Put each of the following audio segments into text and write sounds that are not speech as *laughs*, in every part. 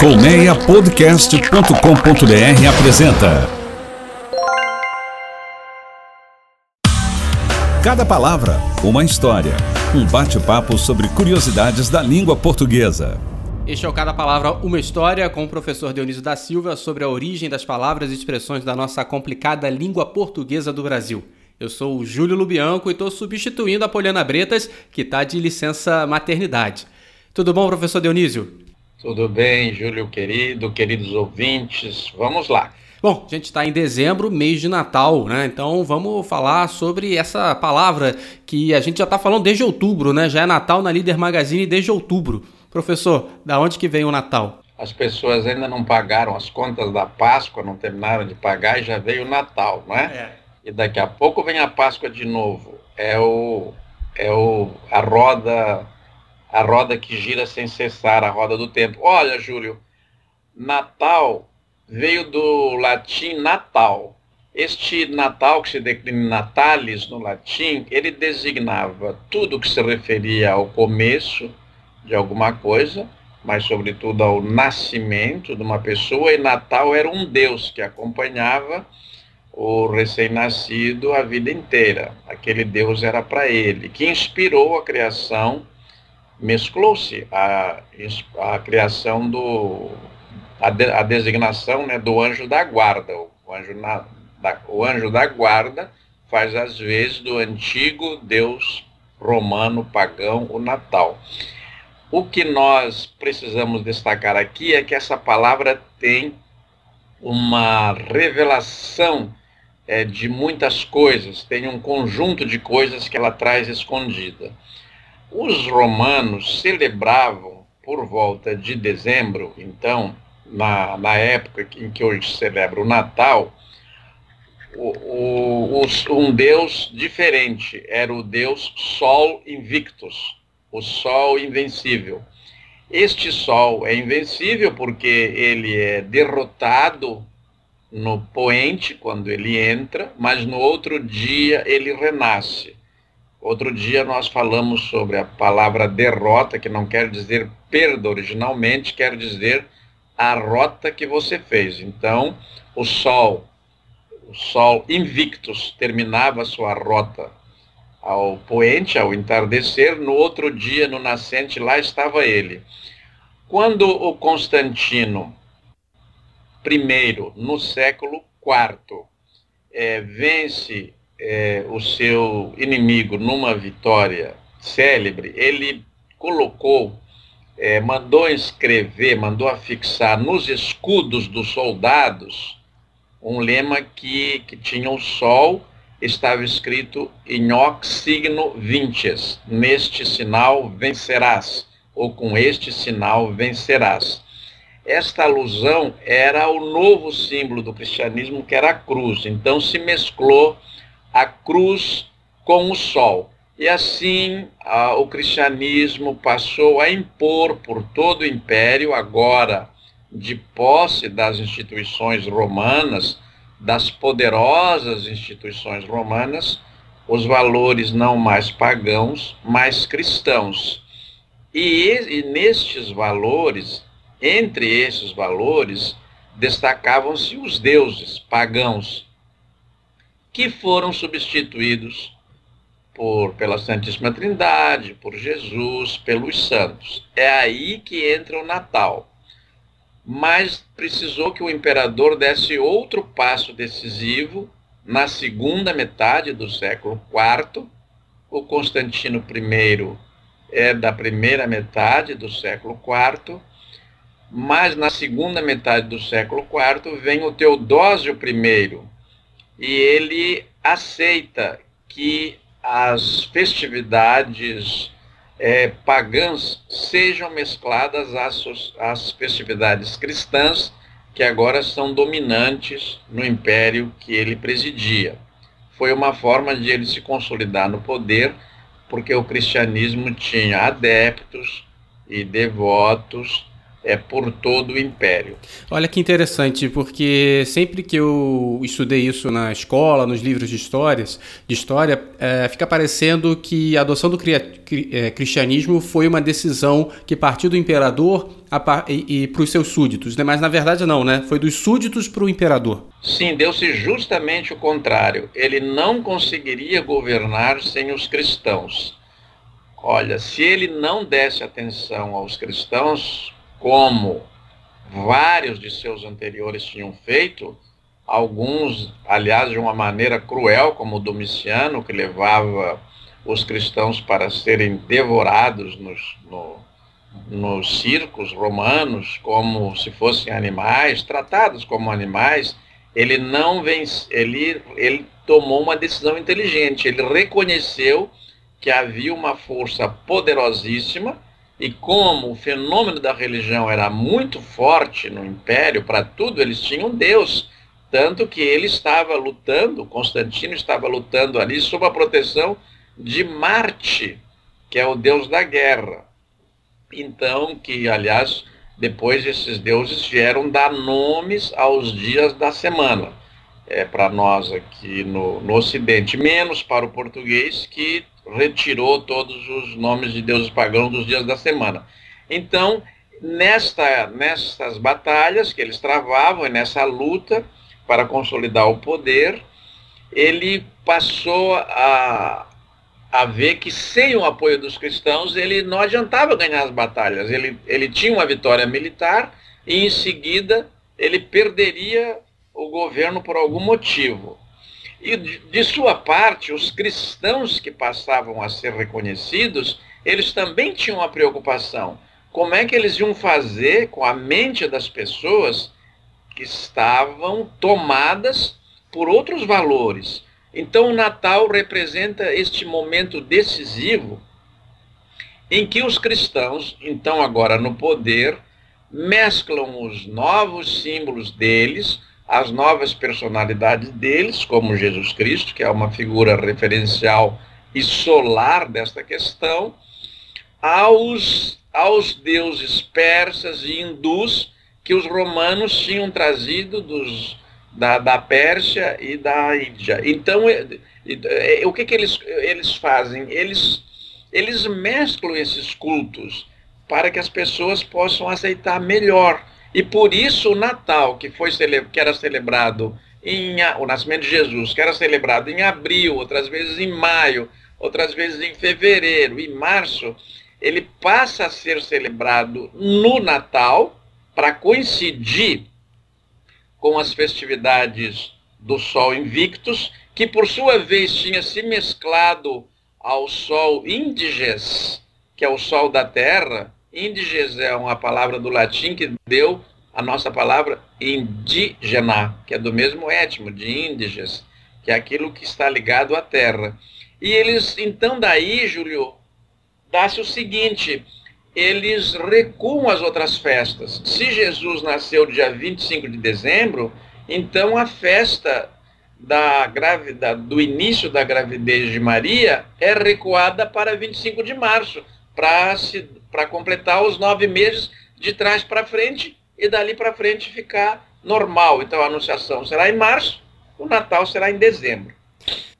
Colmeiapodcast.com.br apresenta Cada palavra, uma história. Um bate-papo sobre curiosidades da língua portuguesa. Este é o Cada Palavra Uma História com o professor Dionísio da Silva sobre a origem das palavras e expressões da nossa complicada língua portuguesa do Brasil. Eu sou o Júlio Lubianco e estou substituindo a Poliana Bretas, que está de licença maternidade. Tudo bom, professor Dionísio? Tudo bem, Júlio querido, queridos ouvintes, vamos lá. Bom, a gente está em dezembro, mês de Natal, né? Então vamos falar sobre essa palavra que a gente já está falando desde outubro, né? Já é Natal na Líder Magazine desde outubro. Professor, da onde que vem o Natal? As pessoas ainda não pagaram as contas da Páscoa, não terminaram de pagar e já veio o Natal, não é? é. E daqui a pouco vem a Páscoa de novo. É o, é o a roda a roda que gira sem cessar, a roda do tempo. Olha, Júlio, Natal veio do latim natal. Este Natal, que se declina natalis no latim, ele designava tudo que se referia ao começo de alguma coisa, mas sobretudo ao nascimento de uma pessoa, e Natal era um Deus que acompanhava o recém-nascido a vida inteira. Aquele Deus era para ele, que inspirou a criação mesclou-se a, a criação do a, de, a, designação né, do anjo da guarda. O anjo, na, da, o anjo da guarda faz às vezes do antigo Deus romano pagão o Natal. O que nós precisamos destacar aqui é que essa palavra tem uma revelação é, de muitas coisas, tem um conjunto de coisas que ela traz escondida. Os romanos celebravam por volta de dezembro, então, na, na época em que hoje celebra o Natal, o, o, um deus diferente, era o deus Sol Invictus, o Sol Invencível. Este Sol é invencível porque ele é derrotado no poente quando ele entra, mas no outro dia ele renasce. Outro dia nós falamos sobre a palavra derrota, que não quer dizer perda originalmente, quer dizer a rota que você fez. Então, o Sol, o Sol invictus, terminava sua rota ao poente, ao entardecer, no outro dia, no nascente, lá estava ele. Quando o Constantino I, no século IV, é, vence é, o seu inimigo numa vitória célebre, ele colocou, é, mandou escrever, mandou afixar nos escudos dos soldados um lema que, que tinha o sol, estava escrito in hoc signo vinces, neste sinal vencerás, ou com este sinal vencerás. Esta alusão era o novo símbolo do cristianismo, que era a cruz. Então se mesclou a cruz com o sol. E assim a, o cristianismo passou a impor por todo o império, agora de posse das instituições romanas, das poderosas instituições romanas, os valores não mais pagãos, mas cristãos. E, e nestes valores, entre esses valores, destacavam-se os deuses pagãos, que foram substituídos por, pela Santíssima Trindade, por Jesus, pelos santos. É aí que entra o Natal. Mas precisou que o imperador desse outro passo decisivo na segunda metade do século IV. O Constantino I é da primeira metade do século IV, mas na segunda metade do século IV vem o Teodósio I, e ele aceita que as festividades é, pagãs sejam mescladas às, às festividades cristãs, que agora são dominantes no império que ele presidia. Foi uma forma de ele se consolidar no poder, porque o cristianismo tinha adeptos e devotos é por todo o império. Olha que interessante, porque sempre que eu estudei isso na escola, nos livros de histórias, de história, é, fica parecendo que a adoção do cri é, cristianismo foi uma decisão que partiu do imperador e, e para os seus súditos, né? mas na verdade não, né? Foi dos súditos para o imperador. Sim, deu-se justamente o contrário. Ele não conseguiria governar sem os cristãos. Olha, se ele não desse atenção aos cristãos, como vários de seus anteriores tinham feito, alguns, aliás, de uma maneira cruel, como o Domiciano, que levava os cristãos para serem devorados nos, no, nos circos romanos como se fossem animais, tratados como animais, ele não vence, ele, ele tomou uma decisão inteligente, ele reconheceu que havia uma força poderosíssima e como o fenômeno da religião era muito forte no império, para tudo eles tinham Deus. Tanto que ele estava lutando, Constantino estava lutando ali sob a proteção de Marte, que é o deus da guerra. Então, que aliás, depois esses deuses vieram dar nomes aos dias da semana. É, para nós aqui no, no Ocidente, menos para o português, que retirou todos os nomes de deuses pagãos dos dias da semana. Então, nesta, nestas batalhas que eles travavam, nessa luta para consolidar o poder, ele passou a, a ver que sem o apoio dos cristãos ele não adiantava ganhar as batalhas. Ele, ele tinha uma vitória militar e em seguida ele perderia o governo por algum motivo. E de sua parte, os cristãos que passavam a ser reconhecidos, eles também tinham uma preocupação. Como é que eles iam fazer com a mente das pessoas que estavam tomadas por outros valores? Então, o Natal representa este momento decisivo em que os cristãos, então agora no poder, mesclam os novos símbolos deles as novas personalidades deles, como Jesus Cristo, que é uma figura referencial e solar desta questão, aos, aos deuses persas e hindus que os romanos tinham trazido dos, da, da Pérsia e da Índia. Então, o que, que eles, eles fazem? Eles, eles mesclam esses cultos para que as pessoas possam aceitar melhor e por isso o Natal, que, foi que era celebrado em o nascimento de Jesus, que era celebrado em abril, outras vezes em maio, outras vezes em fevereiro e março, ele passa a ser celebrado no Natal para coincidir com as festividades do Sol Invictus, que por sua vez tinha se mesclado ao Sol Índiges, que é o Sol da Terra, Índiges é uma palavra do latim que deu a nossa palavra indígena, que é do mesmo étimo, de índiges, que é aquilo que está ligado à terra. E eles, então daí, Júlio, dá-se o seguinte, eles recuam as outras festas. Se Jesus nasceu dia 25 de dezembro, então a festa da gravidade, do início da gravidez de Maria é recuada para 25 de março, para completar os nove meses de trás para frente e dali para frente ficar normal. Então a anunciação será em março, o Natal será em dezembro.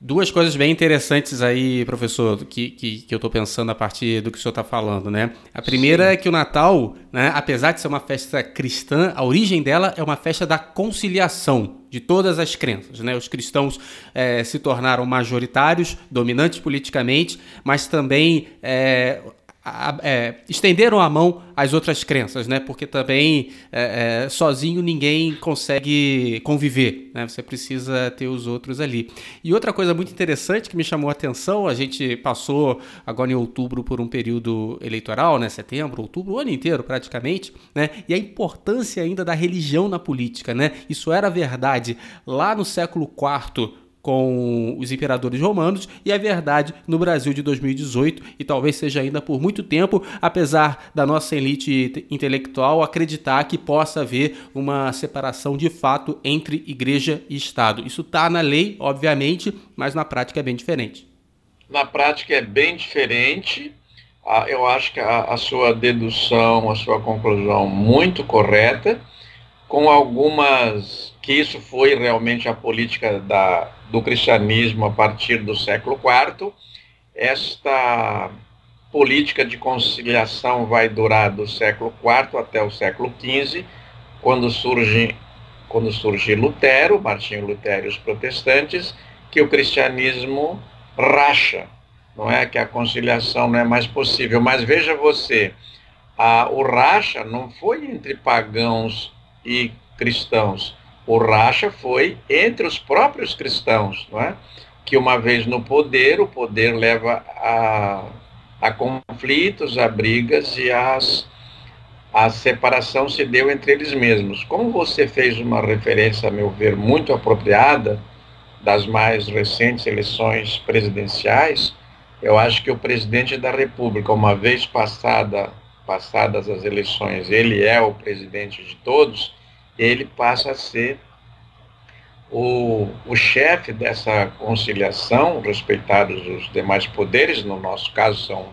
Duas coisas bem interessantes aí, professor, que, que, que eu estou pensando a partir do que o senhor está falando, né? A primeira Sim. é que o Natal, né, apesar de ser uma festa cristã, a origem dela é uma festa da conciliação de todas as crenças, né? Os cristãos é, se tornaram majoritários, dominantes politicamente, mas também é, é, estenderam a mão às outras crenças, né? Porque também é, é, sozinho ninguém consegue conviver, né? Você precisa ter os outros ali. E outra coisa muito interessante que me chamou a atenção, a gente passou agora em outubro por um período eleitoral, né? Setembro, outubro, o ano inteiro praticamente, né? E a importância ainda da religião na política, né? Isso era verdade lá no século IV com os imperadores romanos e a verdade no Brasil de 2018 e talvez seja ainda por muito tempo, apesar da nossa elite intelectual acreditar que possa haver uma separação de fato entre igreja e Estado. Isso está na lei, obviamente, mas na prática é bem diferente. Na prática é bem diferente. ah, eu acho que a, sua dedução, a sua conclusão muito correta, com algumas que isso foi realmente a política da, do cristianismo a partir do século IV. Esta política de conciliação vai durar do século IV até o século XV, quando surge, quando surge Lutero, Martinho Lutero e os protestantes, que o cristianismo racha não é que a conciliação não é mais possível. Mas veja você, a, o racha não foi entre pagãos e cristãos. O racha foi entre os próprios cristãos, não é? Que uma vez no poder, o poder leva a, a conflitos, a brigas e as, a separação se deu entre eles mesmos. Como você fez uma referência, a meu ver, muito apropriada das mais recentes eleições presidenciais, eu acho que o presidente da República, uma vez passada, passadas as eleições, ele é o presidente de todos, ele passa a ser o, o chefe dessa conciliação, respeitados os demais poderes, no nosso caso são,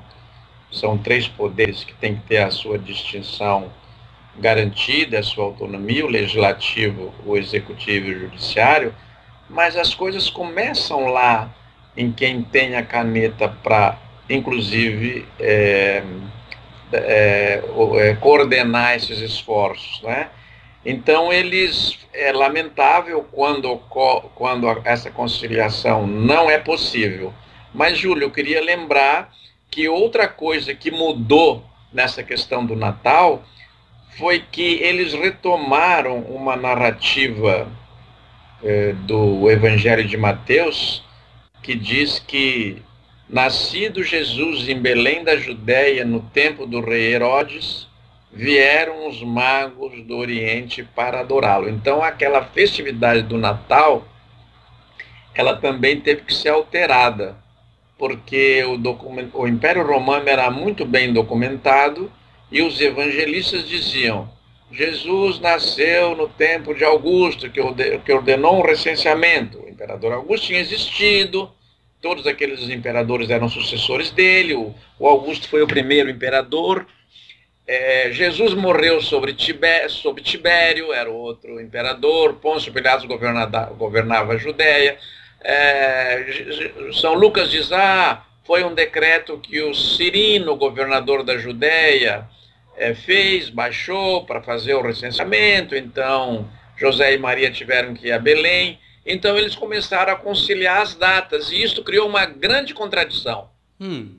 são três poderes que têm que ter a sua distinção garantida, a sua autonomia, o legislativo, o executivo e o judiciário, mas as coisas começam lá em quem tem a caneta para, inclusive, é, é, coordenar esses esforços. Né? Então, eles é lamentável quando, quando essa conciliação não é possível. Mas, Júlio, eu queria lembrar que outra coisa que mudou nessa questão do Natal foi que eles retomaram uma narrativa é, do Evangelho de Mateus que diz que nascido Jesus em Belém da Judéia no tempo do rei Herodes, vieram os magos do Oriente para adorá-lo. Então aquela festividade do Natal, ela também teve que ser alterada, porque o, o Império Romano era muito bem documentado e os evangelistas diziam Jesus nasceu no tempo de Augusto, que ordenou um recenseamento. O imperador Augusto tinha existido, todos aqueles imperadores eram sucessores dele, o, Augusto foi o primeiro imperador. É, Jesus morreu sobre, Tibé, sobre Tibério, era outro imperador. Pôncio Pilatos governava, a Judéia. É, São Lucas diz: ah, foi um decreto que o Cirino, governador da Judéia, é, fez, baixou para fazer o recenseamento, então José e Maria tiveram que ir a Belém. Então eles começaram a conciliar as datas, e isso criou uma grande contradição. Hum.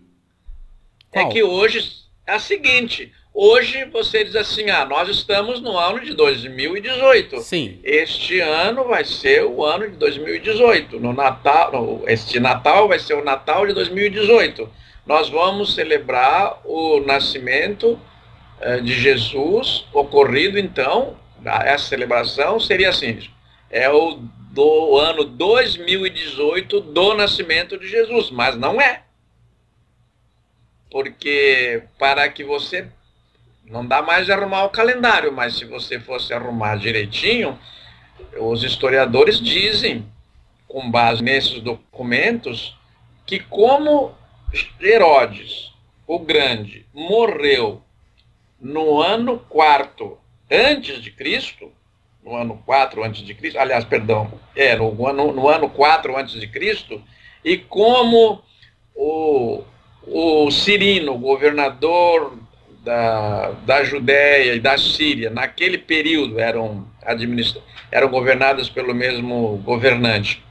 É que hoje é a seguinte: hoje você diz assim, ah, nós estamos no ano de 2018. Sim. Este ano vai ser o ano de 2018. No Natal, no, este Natal vai ser o Natal de 2018. Nós vamos celebrar o nascimento eh, de Jesus ocorrido, então, essa celebração seria assim, é o do ano 2018 do nascimento de Jesus, mas não é. Porque para que você não dá mais de arrumar o calendário, mas se você fosse arrumar direitinho, os historiadores dizem, com base nesses documentos, que como Herodes, o Grande, morreu no ano quarto antes de Cristo, no ano 4 antes de Cristo, aliás, perdão, é, no ano, no ano 4 antes de Cristo, e como o, o Cirino, governador da, da Judéia e da Síria, naquele período eram, eram governadas pelo mesmo governante,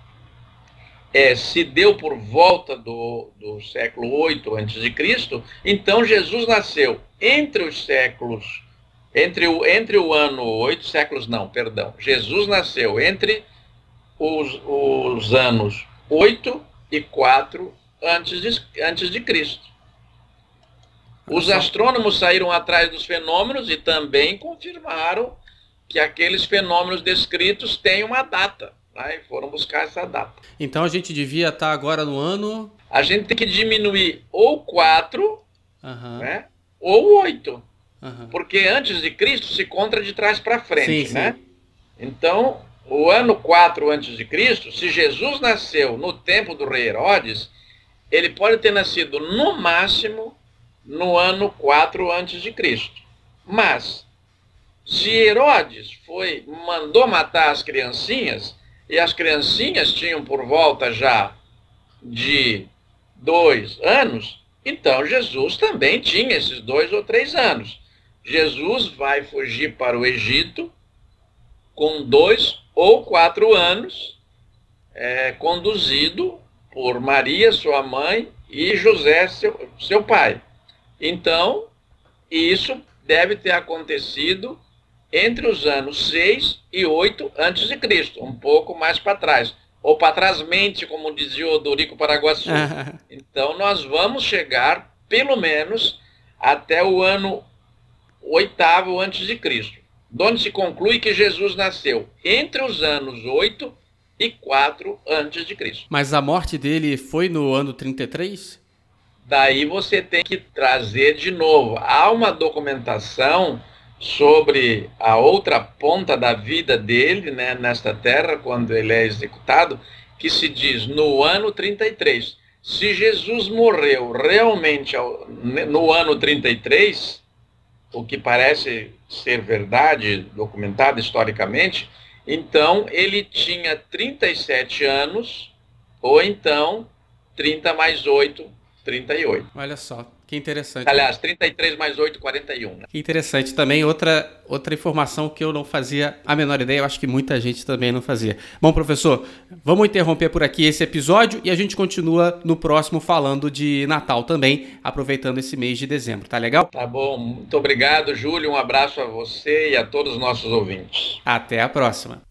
é, se deu por volta do, do século 8 a.C., então Jesus nasceu entre os séculos, entre o, entre o ano 8 séculos, não, perdão, Jesus nasceu entre os, os anos 8 e 4 antes de, antes de Cristo. Os astrônomos saíram atrás dos fenômenos e também confirmaram que aqueles fenômenos descritos têm uma data. Né? E foram buscar essa data. Então a gente devia estar agora no ano. A gente tem que diminuir ou 4, uhum. né? ou 8. Uhum. Porque antes de Cristo se conta de trás para frente, sim, né? Sim. Então, o ano 4 antes de Cristo, se Jesus nasceu no tempo do rei Herodes, ele pode ter nascido no máximo no ano 4 a.C. Mas, se Herodes foi, mandou matar as criancinhas, e as criancinhas tinham por volta já de dois anos, então Jesus também tinha esses dois ou três anos. Jesus vai fugir para o Egito com dois ou quatro anos, é, conduzido por Maria, sua mãe, e José, seu, seu pai. Então, isso deve ter acontecido entre os anos 6 e 8 antes de Cristo, um pouco mais para trás, ou para trás mente, como dizia o Dorico Paraguaçu. *laughs* então nós vamos chegar pelo menos até o ano oitavo antes de Cristo, onde se conclui que Jesus nasceu entre os anos 8 e 4 antes de Cristo. Mas a morte dele foi no ano 33? Daí você tem que trazer de novo. Há uma documentação sobre a outra ponta da vida dele, né, nesta terra, quando ele é executado, que se diz no ano 33. Se Jesus morreu realmente no ano 33, o que parece ser verdade, documentado historicamente, então ele tinha 37 anos, ou então 30 mais 8, 38. Olha só. Que interessante. Aliás, 33 mais 8, 41. Né? Que interessante. Também outra, outra informação que eu não fazia a menor ideia, eu acho que muita gente também não fazia. Bom, professor, vamos interromper por aqui esse episódio e a gente continua no próximo falando de Natal também, aproveitando esse mês de dezembro. Tá legal? Tá bom. Muito obrigado, Júlio. Um abraço a você e a todos os nossos ouvintes. Até a próxima.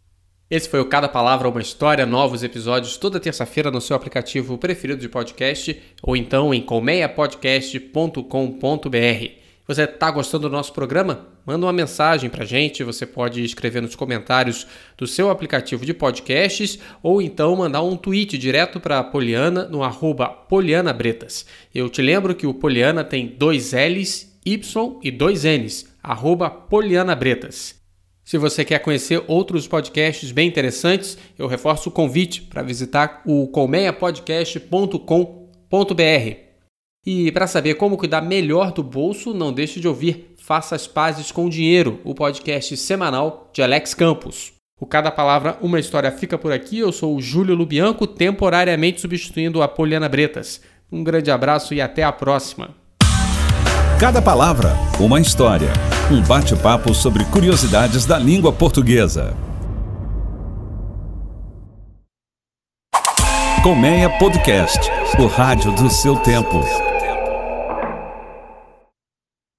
Esse foi o Cada Palavra Uma História, novos episódios toda terça-feira no seu aplicativo preferido de podcast ou então em colmeiapodcast.com.br. Você está gostando do nosso programa? Manda uma mensagem para gente, você pode escrever nos comentários do seu aplicativo de podcasts ou então mandar um tweet direto para a Poliana no arroba Poliana Bretas. Eu te lembro que o Poliana tem dois L's, Y e dois N's, arroba Poliana Bretas. Se você quer conhecer outros podcasts bem interessantes, eu reforço o convite para visitar o colmeiapodcast.com.br. E para saber como cuidar melhor do bolso, não deixe de ouvir Faça as Pazes com o Dinheiro, o podcast semanal de Alex Campos. O Cada Palavra, uma história fica por aqui. Eu sou o Júlio Lubianco, temporariamente substituindo a Poliana Bretas. Um grande abraço e até a próxima. Cada palavra, uma história. Um bate-papo sobre curiosidades da língua portuguesa. Colmeia Podcast, o rádio do seu tempo.